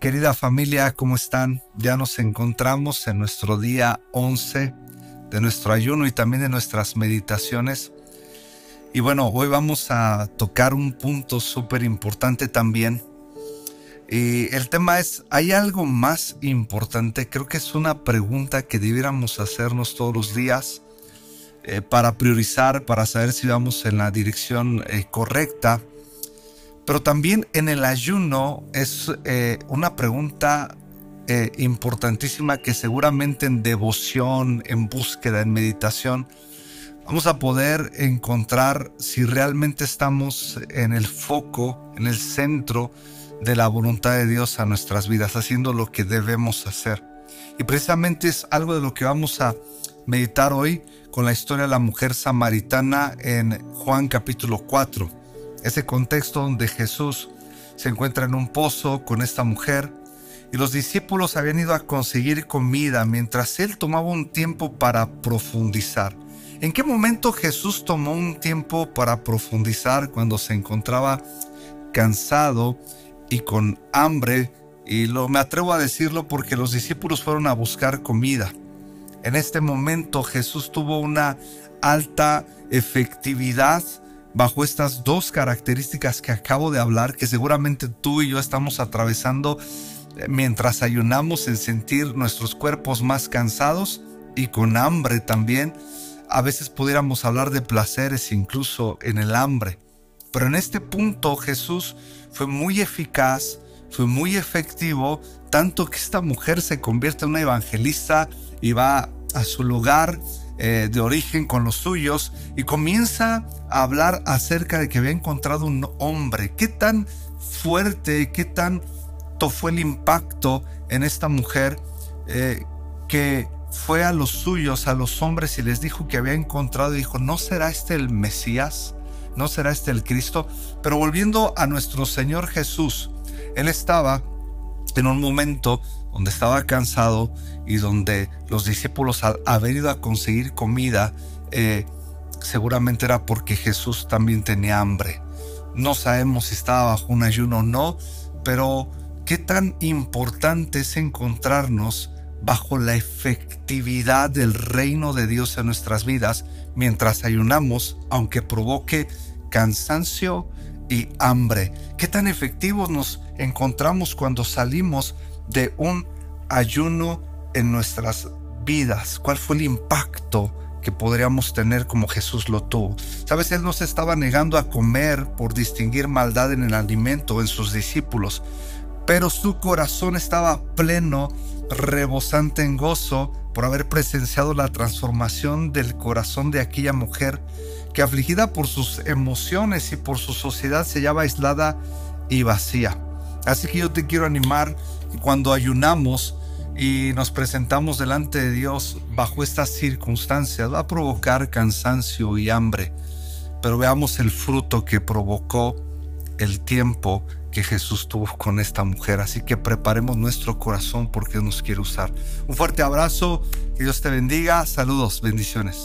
Querida familia, ¿cómo están? Ya nos encontramos en nuestro día 11 de nuestro ayuno y también de nuestras meditaciones. Y bueno, hoy vamos a tocar un punto súper importante también. Y el tema es, ¿hay algo más importante? Creo que es una pregunta que debiéramos hacernos todos los días eh, para priorizar, para saber si vamos en la dirección eh, correcta. Pero también en el ayuno es eh, una pregunta eh, importantísima que seguramente en devoción, en búsqueda, en meditación, vamos a poder encontrar si realmente estamos en el foco, en el centro de la voluntad de Dios a nuestras vidas, haciendo lo que debemos hacer. Y precisamente es algo de lo que vamos a meditar hoy con la historia de la mujer samaritana en Juan capítulo 4 ese contexto donde Jesús se encuentra en un pozo con esta mujer y los discípulos habían ido a conseguir comida mientras él tomaba un tiempo para profundizar. ¿En qué momento Jesús tomó un tiempo para profundizar cuando se encontraba cansado y con hambre? Y lo me atrevo a decirlo porque los discípulos fueron a buscar comida. En este momento Jesús tuvo una alta efectividad bajo estas dos características que acabo de hablar, que seguramente tú y yo estamos atravesando eh, mientras ayunamos en sentir nuestros cuerpos más cansados y con hambre también. A veces pudiéramos hablar de placeres incluso en el hambre. Pero en este punto Jesús fue muy eficaz, fue muy efectivo, tanto que esta mujer se convierte en una evangelista y va a su lugar eh, de origen con los suyos y comienza a hablar acerca de que había encontrado un hombre. ¿Qué tan fuerte, qué tanto fue el impacto en esta mujer eh, que fue a los suyos, a los hombres y les dijo que había encontrado dijo, ¿no será este el Mesías? ¿No será este el Cristo? Pero volviendo a nuestro Señor Jesús, Él estaba en un momento donde estaba cansado y donde los discípulos al haber ido a conseguir comida, eh, seguramente era porque Jesús también tenía hambre. No sabemos si estaba bajo un ayuno o no, pero qué tan importante es encontrarnos bajo la efectividad del reino de Dios en nuestras vidas mientras ayunamos, aunque provoque cansancio y hambre. Qué tan efectivos nos encontramos cuando salimos de un ayuno en nuestras vidas? ¿Cuál fue el impacto que podríamos tener como Jesús lo tuvo? Sabes, Él no se estaba negando a comer por distinguir maldad en el alimento en sus discípulos, pero su corazón estaba pleno, rebosante en gozo por haber presenciado la transformación del corazón de aquella mujer que afligida por sus emociones y por su sociedad se hallaba aislada y vacía. Así que yo te quiero animar cuando ayunamos y nos presentamos delante de Dios bajo estas circunstancias, va a provocar cansancio y hambre. Pero veamos el fruto que provocó el tiempo que Jesús tuvo con esta mujer. Así que preparemos nuestro corazón porque nos quiere usar. Un fuerte abrazo, que Dios te bendiga. Saludos, bendiciones.